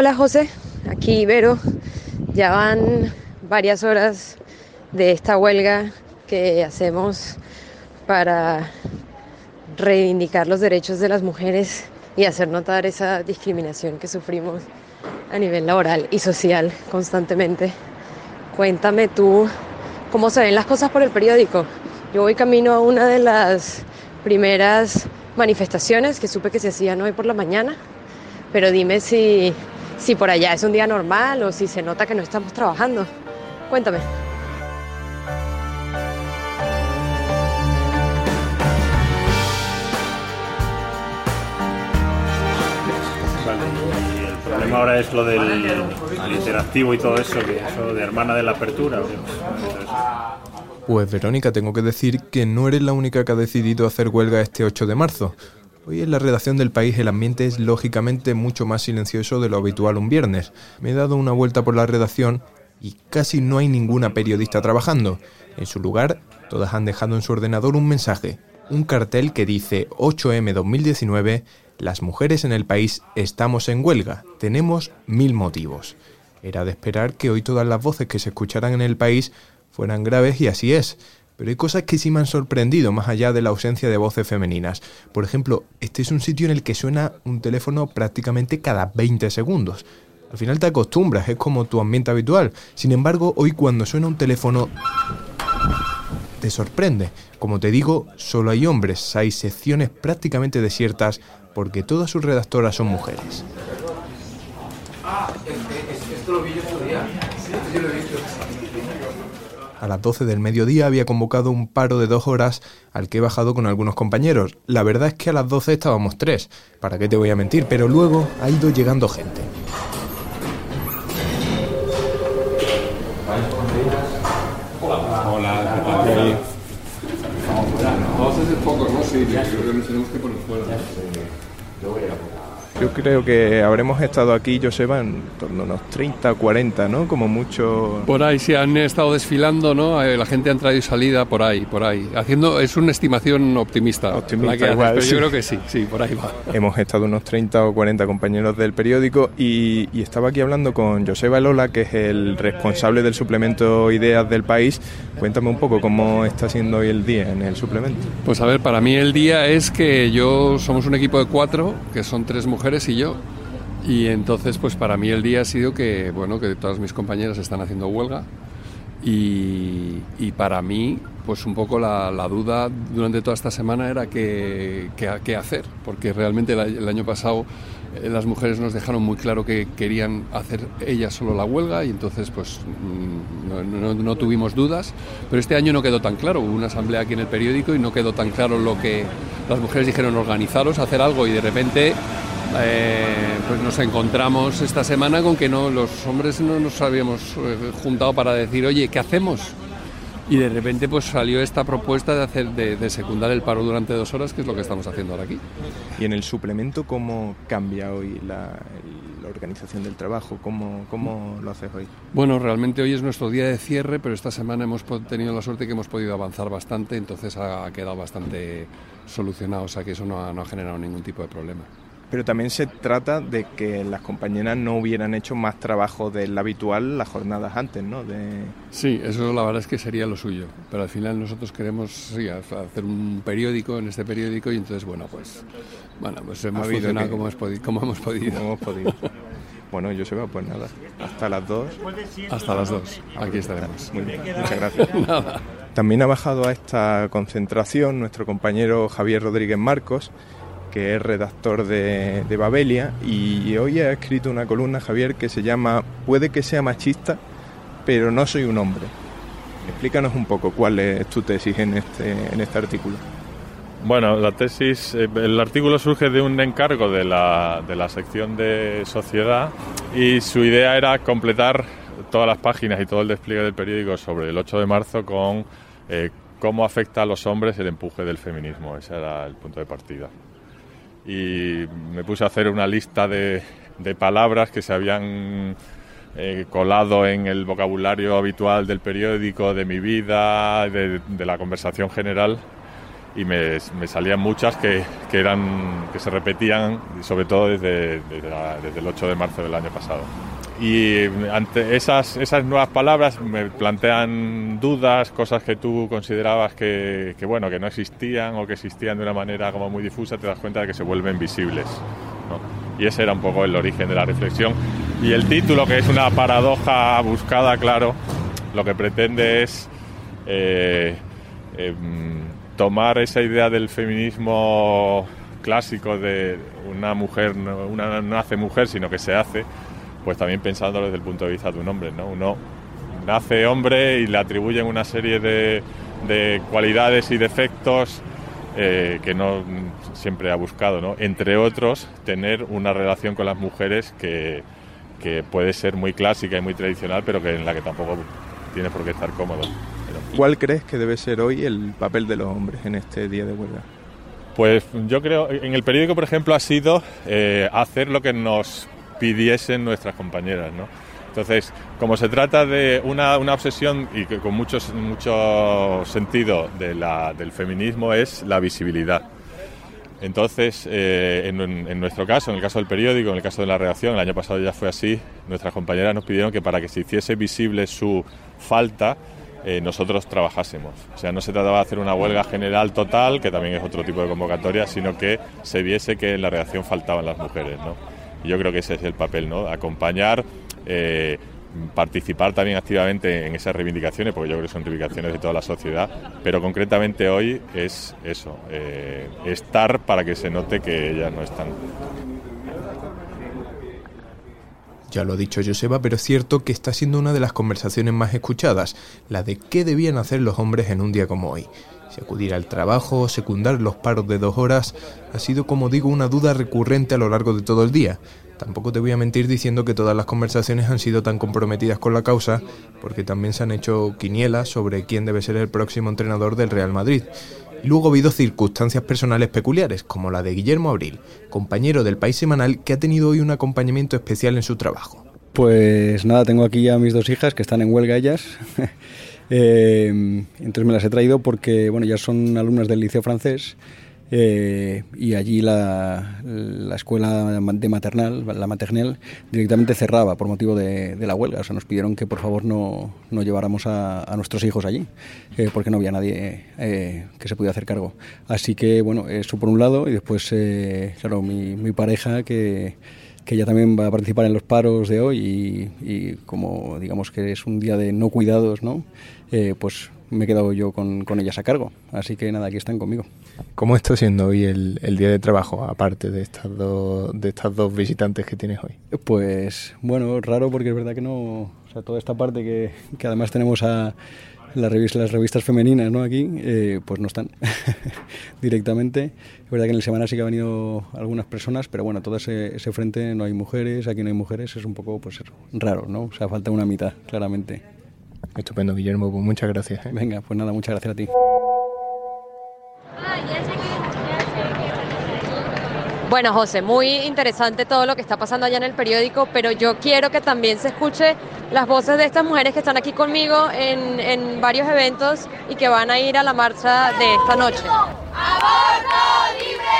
Hola José, aquí Vero. Ya van varias horas de esta huelga que hacemos para reivindicar los derechos de las mujeres y hacer notar esa discriminación que sufrimos a nivel laboral y social constantemente. Cuéntame tú cómo se ven las cosas por el periódico. Yo voy camino a una de las primeras manifestaciones que supe que se hacían hoy por la mañana, pero dime si si por allá es un día normal o si se nota que no estamos trabajando. Cuéntame. y el problema ahora es lo del interactivo y todo eso, que eso de hermana de la apertura. Pues Verónica, tengo que decir que no eres la única que ha decidido hacer huelga este 8 de marzo. Hoy en la redacción del país el ambiente es lógicamente mucho más silencioso de lo habitual un viernes. Me he dado una vuelta por la redacción y casi no hay ninguna periodista trabajando. En su lugar, todas han dejado en su ordenador un mensaje, un cartel que dice 8M 2019, las mujeres en el país estamos en huelga, tenemos mil motivos. Era de esperar que hoy todas las voces que se escucharan en el país fueran graves y así es. Pero hay cosas que sí me han sorprendido más allá de la ausencia de voces femeninas. Por ejemplo, este es un sitio en el que suena un teléfono prácticamente cada 20 segundos. Al final te acostumbras, es como tu ambiente habitual. Sin embargo, hoy cuando suena un teléfono te sorprende. Como te digo, solo hay hombres, hay secciones prácticamente desiertas porque todas sus redactoras son mujeres. Ah, esto lo vi yo Esto lo he visto a las 12 del mediodía había convocado un paro de dos horas al que he bajado con algunos compañeros. La verdad es que a las 12 estábamos tres, para qué te voy a mentir, pero luego ha ido llegando gente. Hola, yo creo que habremos estado aquí, Joseba, en torno a unos 30 o 40, ¿no? Como mucho... Por ahí, sí, han estado desfilando, ¿no? Eh, la gente ha entrado y salida por ahí, por ahí. Haciendo, es una estimación optimista. Optimista igual, Yo creo que sí, sí, por ahí va. Hemos estado unos 30 o 40 compañeros del periódico y, y estaba aquí hablando con Joseba Lola, que es el responsable del suplemento Ideas del país. Cuéntame un poco cómo está siendo hoy el día en el suplemento. Pues a ver, para mí el día es que yo somos un equipo de cuatro, que son tres mujeres y yo. Y entonces, pues para mí el día ha sido que, bueno, que todas mis compañeras están haciendo huelga. Y, y para mí, pues un poco la, la, duda durante toda esta semana era qué, qué, hacer, porque realmente el, año pasado eh, las mujeres nos dejaron muy claro que querían hacer ellas solo la huelga y entonces pues mm, no, no, tuvimos dudas, pero este año no quedó tan claro, hubo una asamblea aquí en el periódico y no quedó tan claro lo que las mujeres dijeron organizaros, hacer algo y de repente eh, pues nos encontramos esta semana con que no los hombres no nos habíamos eh, juntado para decir, oye, ¿qué hacemos? Y de repente pues salió esta propuesta de hacer de, secundar el paro durante dos horas, que es lo que estamos haciendo ahora aquí. ¿Y en el suplemento cómo cambia hoy la, organización del trabajo? ¿Cómo, ¿Cómo lo haces hoy? Bueno, realmente hoy es nuestro día de cierre, pero esta semana hemos tenido la suerte que hemos podido avanzar bastante, entonces ha quedado bastante solucionado, o sea que eso no ha generado ningún tipo de problema pero también se trata de que las compañeras no hubieran hecho más trabajo del habitual las jornadas antes, ¿no? De... Sí, eso la verdad es que sería lo suyo, pero al final nosotros queremos hacer un periódico en este periódico y entonces, bueno, pues, bueno, pues hemos funcionado como, hemos podido, como hemos podido. hemos podido. Bueno, yo va, pues nada, hasta las dos. Hasta las dos, aquí estaremos. Muy bien, muchas gracias. También ha bajado a esta concentración nuestro compañero Javier Rodríguez Marcos, que es redactor de, de, Babelia, y hoy ha escrito una columna, Javier, que se llama Puede que sea machista, pero no soy un hombre. Explícanos un poco cuál es tu tesis en este, en este artículo. Bueno, la tesis, eh, el artículo surge de un encargo de la, de la sección de sociedad y su idea era completar todas las páginas y todo el despliegue del periódico sobre el 8 de marzo con eh, cómo afecta a los hombres el empuje del feminismo. Ese era el punto de partida y me puse a hacer una lista de, palabras que se habían eh, colado en el vocabulario habitual del periódico, de mi vida, de, la conversación general y me, salían muchas que, eran, que se repetían, sobre todo desde, desde, el 8 de marzo del año pasado. Y ante esas, esas nuevas palabras me plantean dudas, cosas que tú considerabas que, bueno, que no existían o que existían de una manera como muy difusa, te das cuenta de que se vuelven visibles. Y ese era un poco el origen de la reflexión. Y el título, que es una paradoja buscada, claro, lo que pretende es eh, em, tomar esa idea del feminismo clásico de una mujer, una no hace mujer, sino que se hace, pues también pensándolo desde el punto de vista de un hombre, ¿no? Uno nace hombre y le atribuyen una serie de, cualidades y defectos eh, que no siempre ha buscado, ¿no? Entre otros, tener una relación con las mujeres que, que puede ser muy clásica y muy tradicional, pero que en la que tampoco tiene por qué estar cómodo. ¿Cuál crees que debe ser hoy el papel de los hombres en este día de huelga? Pues yo creo, en el periódico, por ejemplo, ha sido eh, hacer lo que nos pidiesen nuestras compañeras, ¿no? Entonces, como se trata de una, obsesión y que con mucho, mucho sentido de la, del feminismo es la visibilidad. Entonces, eh, en, en, nuestro caso, en el caso del periódico, en el caso de la redacción, el año pasado ya fue así, nuestras compañeras nos pidieron que para que se hiciese visible su falta, eh, nosotros trabajásemos. O sea, no se trataba de hacer una huelga general total, que también es otro tipo de convocatoria, sino que se viese que en la redacción faltaban las mujeres. ¿no? Yo creo que ese es el papel, ¿no? acompañar, eh, participar también activamente en esas reivindicaciones, porque yo creo que son reivindicaciones de toda la sociedad, pero concretamente hoy es eso, eh, estar para que se note que ellas no están. Ya lo ha dicho Joseba, pero es cierto que está siendo una de las conversaciones más escuchadas, la de qué debían hacer los hombres en un día como hoy. Si acudir al trabajo o secundar los paros de dos horas ha sido, como digo, una duda recurrente a lo largo de todo el día. Tampoco te voy a mentir diciendo que todas las conversaciones han sido tan comprometidas con la causa, porque también se han hecho quinielas sobre quién debe ser el próximo entrenador del Real Madrid. Luego ha habido circunstancias personales peculiares, como la de Guillermo Abril, compañero del País Semanal que ha tenido hoy un acompañamiento especial en su trabajo. Pues nada, tengo aquí ya mis dos hijas que están en huelga ellas. Eh, entonces me las he traído porque bueno, ya son alumnas del liceo francés eh, y allí la, escuela de maternal, la maternel, directamente cerraba por motivo de, la huelga. O sea, nos pidieron que por favor no, no lleváramos a, nuestros hijos allí, eh, porque no había nadie eh, que se pudiera hacer cargo. Así que, bueno, eso por un lado, y después, claro, mi, mi pareja que que ella también va a participar en los paros de hoy y, y como digamos que es un día de no cuidados, ¿no? pues me he quedado yo con, con, ellas a cargo. Así que nada, aquí están conmigo. ¿Cómo está siendo hoy el, el día de trabajo, aparte de estas, dos, de estas dos visitantes que tienes hoy? Pues bueno, raro porque es verdad que no, o sea, toda esta parte que, que además tenemos a las revistas, las revistas femeninas ¿no? aquí, eh, pues no están directamente. Es verdad que en el semana sí que han venido algunas personas, pero bueno, todo ese, ese frente no hay mujeres, aquí no hay mujeres, es un poco pues raro, ¿no? O sea, falta una mitad, claramente. Estupendo, Guillermo, pues muchas gracias. ¿eh? Venga, pues nada, muchas gracias a ti. Bueno, José, muy interesante todo lo que está pasando allá en el periódico, pero yo quiero que también se escuche las voces de estas mujeres que están aquí conmigo en, en varios eventos y que van a ir a la marcha de esta noche. ¡Aborto libre!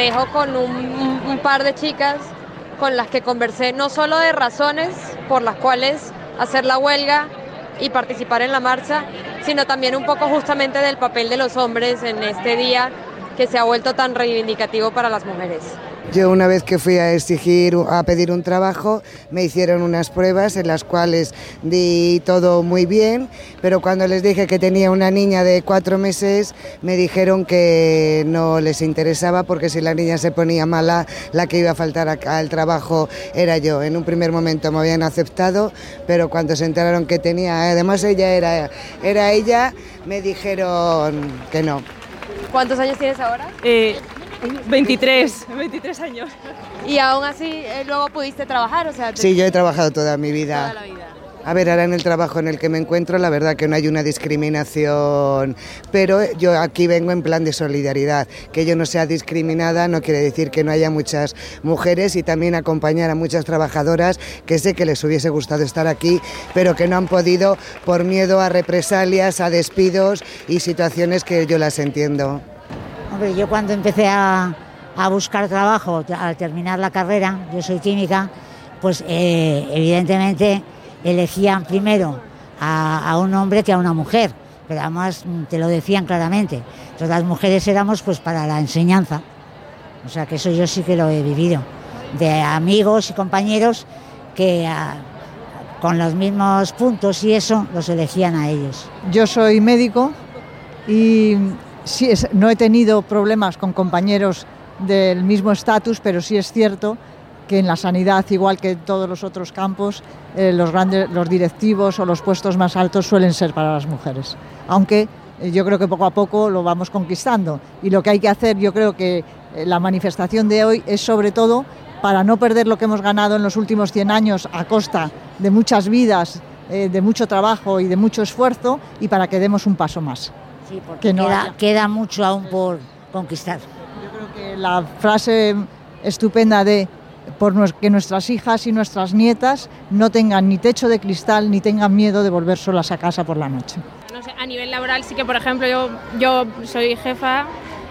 Dejo con un, par de chicas con las que conversé no solo de razones por las cuales hacer la huelga y participar en la marcha, sino también un poco justamente del papel de los hombres en este día que se ha vuelto tan reivindicativo para las mujeres. Yo una vez que fui a exigir, a pedir un trabajo, me hicieron unas pruebas en las cuales di todo muy bien, pero cuando les dije que tenía una niña de cuatro meses, me dijeron que no les interesaba porque si la niña se ponía mala, la que iba a faltar al trabajo era yo. En un primer momento me habían aceptado, pero cuando se enteraron que tenía, además ella era, era ella, me dijeron que no. ¿Cuántos años tienes ahora? Eh, 23, 23 años. ¿Y aún así eh, luego pudiste trabajar? O sea, Sí, yo he trabajado toda mi vida. Toda la vida. A ver, ahora en el trabajo en el que me encuentro, la verdad que no hay una discriminación, pero yo aquí vengo en plan de solidaridad. Que yo no sea discriminada no quiere decir que no haya muchas mujeres y también acompañar a muchas trabajadoras que sé que les hubiese gustado estar aquí, pero que no han podido por miedo a represalias, a despidos y situaciones que yo las entiendo. Hombre, yo cuando empecé a, buscar trabajo al terminar la carrera, yo soy química, pues eh, evidentemente elegían primero a, un hombre que a una mujer, pero además mm, te lo decían claramente. Entonces las mujeres éramos pues para la enseñanza. O sea que eso yo sí que lo he vivido. De amigos y compañeros que a, con los mismos puntos y eso los elegían a ellos. Yo soy médico y no he tenido problemas con compañeros del mismo estatus, pero sí es cierto que en la sanidad, igual que en todos los otros campos, eh, los, grandes, los directivos o los puestos más altos suelen ser para las mujeres. Aunque eh, yo creo que poco a poco lo vamos conquistando. Y lo que hay que hacer, yo creo que eh, la manifestación de hoy es sobre todo para no perder lo que hemos ganado en los últimos 100 años a costa de muchas vidas, de mucho trabajo y de mucho esfuerzo y para que demos un paso más. Sí, porque que no queda, haya... queda mucho aún por conquistar. Yo creo que la frase estupenda de por que nuestras hijas y nuestras nietas no tengan ni techo de cristal ni tengan miedo de volver solas a casa por la noche. No sé, a nivel laboral sí que, por ejemplo, yo, yo soy jefa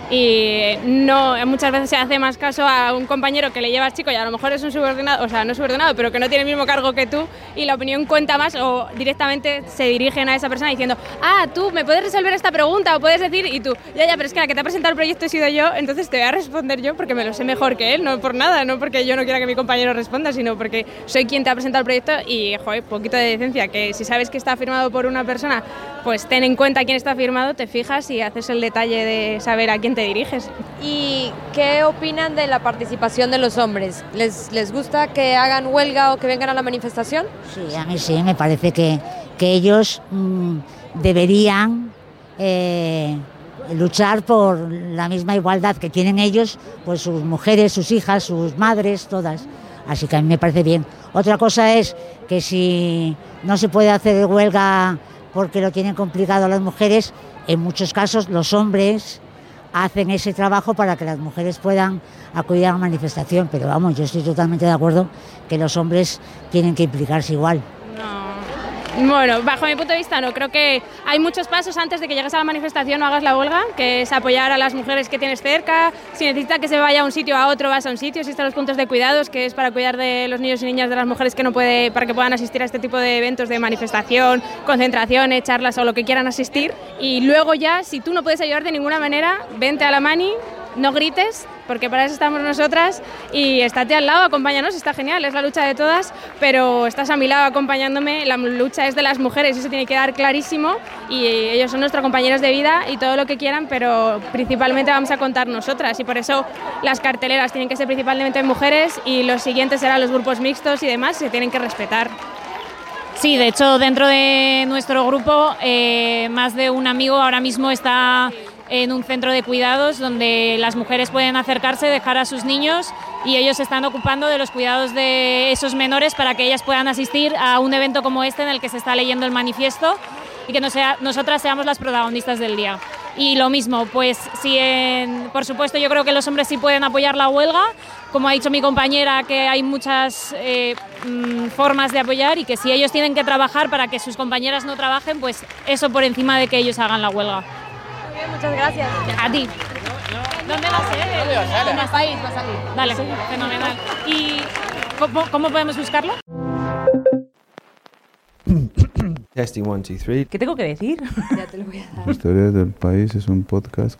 y no muchas veces se hace más caso a un compañero que le llevas chico y a lo mejor es un subordinado, o sea, no subordinado, pero que no tiene el mismo cargo que tú y la opinión cuenta más o directamente se dirigen a esa persona diciendo, ah, tú me puedes resolver esta pregunta o puedes decir y tú, ya, ya, pero es que la que te ha presentado el proyecto he sido yo, entonces te voy a responder yo porque me lo sé mejor que él, no por nada, no porque yo no quiera que mi compañero responda, sino porque soy quien te ha presentado el proyecto y, joder, poquito de decencia, que si sabes que está firmado por una persona, pues ten en cuenta quién está firmado, te fijas y haces el detalle de saber a quién te diriges. ¿Y qué opinan de la participación de los hombres? ¿Les, les gusta que hagan huelga o que vengan a la manifestación? Sí, a mí sí, me parece que, que ellos mmm, deberían eh, luchar por la misma igualdad que tienen ellos, pues sus mujeres, sus hijas, sus madres, todas. Así que a mí me parece bien. Otra cosa es que si no se puede hacer huelga porque lo tienen complicado las mujeres, en muchos casos los hombres hacen ese trabajo para que las mujeres puedan acudir a la manifestación, pero vamos, yo estoy totalmente de acuerdo que los hombres tienen que implicarse igual. Bueno, bajo mi punto de vista no, creo que hay muchos pasos antes de que llegues a la manifestación o hagas la huelga, que es apoyar a las mujeres que tienes cerca, si necesita que se vaya a un sitio a otro, vas a un sitio, existen los puntos de cuidados, que es para cuidar de los niños y niñas de las mujeres que no puede, para que puedan asistir a este tipo de eventos de manifestación, concentraciones, charlas o lo que quieran asistir. Y luego ya, si tú no puedes ayudar de ninguna manera, vente a la mani, no grites, porque para eso estamos nosotras y estate al lado, acompáñanos, está genial, es la lucha de todas, pero estás a mi lado acompañándome, la lucha es de las mujeres, eso tiene que quedar clarísimo y ellos son nuestros compañeros de vida y todo lo que quieran, pero principalmente vamos a contar nosotras y por eso las carteleras tienen que ser principalmente mujeres y los siguientes serán los grupos mixtos y demás, se tienen que respetar. Sí, de hecho, dentro de nuestro grupo, eh, más de un amigo ahora mismo está en un centro de cuidados donde las mujeres pueden acercarse, dejar a sus niños y ellos se están ocupando de los cuidados de esos menores para que ellas puedan asistir a un evento como este en el que se está leyendo el manifiesto y que no sea, nosotras seamos las protagonistas del día. Y lo mismo, pues si por supuesto yo creo que los hombres sí pueden apoyar la huelga, como ha dicho mi compañera, que hay muchas eh, formas de apoyar y que si ellos tienen que trabajar para que sus compañeras no trabajen, pues eso por encima de que ellos hagan la huelga. Muchas gracias. A ti. ¿Dónde va a ser? En el país va a salir. Dale, sí. fenomenal. ¿Y cómo, cómo podemos buscarlo? Testing 1, 2, 3. ¿Qué tengo que decir? Ya te lo voy a dar. La historia del país es un podcast.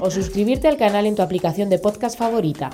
O suscribirte al canal en tu aplicación de podcast favorita.